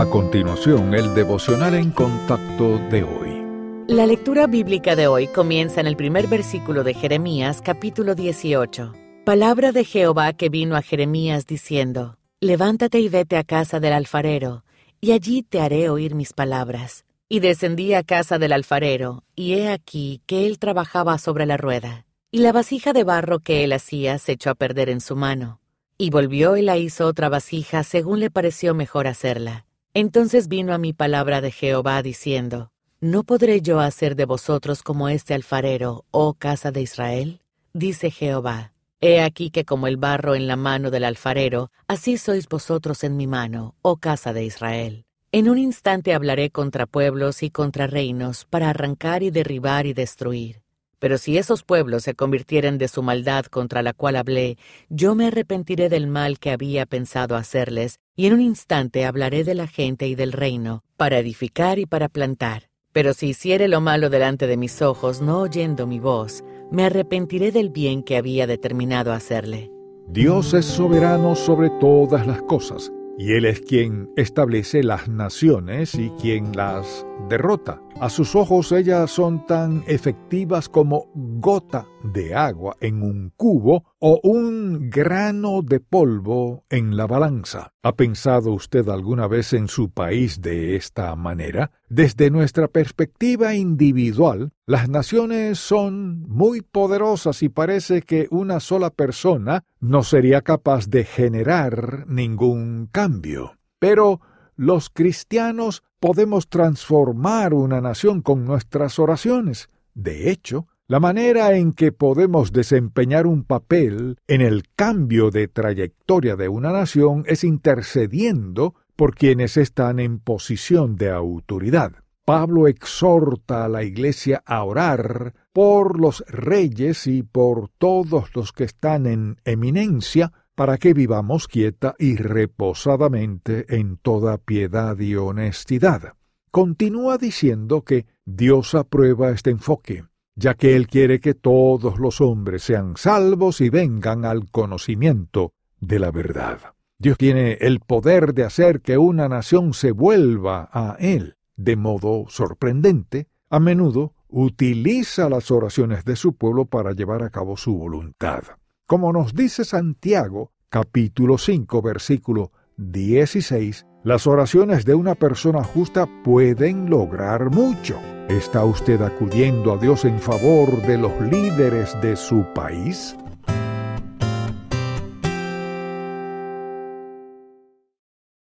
A continuación, el devocional en contacto de hoy. La lectura bíblica de hoy comienza en el primer versículo de Jeremías capítulo 18. Palabra de Jehová que vino a Jeremías diciendo, Levántate y vete a casa del alfarero, y allí te haré oír mis palabras. Y descendí a casa del alfarero, y he aquí que él trabajaba sobre la rueda, y la vasija de barro que él hacía se echó a perder en su mano. Y volvió y la hizo otra vasija según le pareció mejor hacerla. Entonces vino a mi palabra de Jehová diciendo, ¿No podré yo hacer de vosotros como este alfarero, oh casa de Israel? Dice Jehová, He aquí que como el barro en la mano del alfarero, así sois vosotros en mi mano, oh casa de Israel. En un instante hablaré contra pueblos y contra reinos, para arrancar y derribar y destruir. Pero si esos pueblos se convirtieren de su maldad contra la cual hablé, yo me arrepentiré del mal que había pensado hacerles, y en un instante hablaré de la gente y del reino, para edificar y para plantar. Pero si hiciere lo malo delante de mis ojos, no oyendo mi voz, me arrepentiré del bien que había determinado hacerle. Dios es soberano sobre todas las cosas y Él es quien establece las naciones y quien las derrota. A sus ojos ellas son tan efectivas como gota de agua en un cubo o un grano de polvo en la balanza. ¿Ha pensado usted alguna vez en su país de esta manera? Desde nuestra perspectiva individual, las naciones son muy poderosas y parece que una sola persona no sería capaz de generar ningún cambio. Pero los cristianos podemos transformar una nación con nuestras oraciones. De hecho, la manera en que podemos desempeñar un papel en el cambio de trayectoria de una nación es intercediendo por quienes están en posición de autoridad. Pablo exhorta a la Iglesia a orar por los reyes y por todos los que están en eminencia para que vivamos quieta y reposadamente en toda piedad y honestidad. Continúa diciendo que Dios aprueba este enfoque, ya que Él quiere que todos los hombres sean salvos y vengan al conocimiento de la verdad. Dios tiene el poder de hacer que una nación se vuelva a Él. De modo sorprendente, a menudo utiliza las oraciones de su pueblo para llevar a cabo su voluntad. Como nos dice Santiago, capítulo 5, versículo 16, las oraciones de una persona justa pueden lograr mucho. ¿Está usted acudiendo a Dios en favor de los líderes de su país?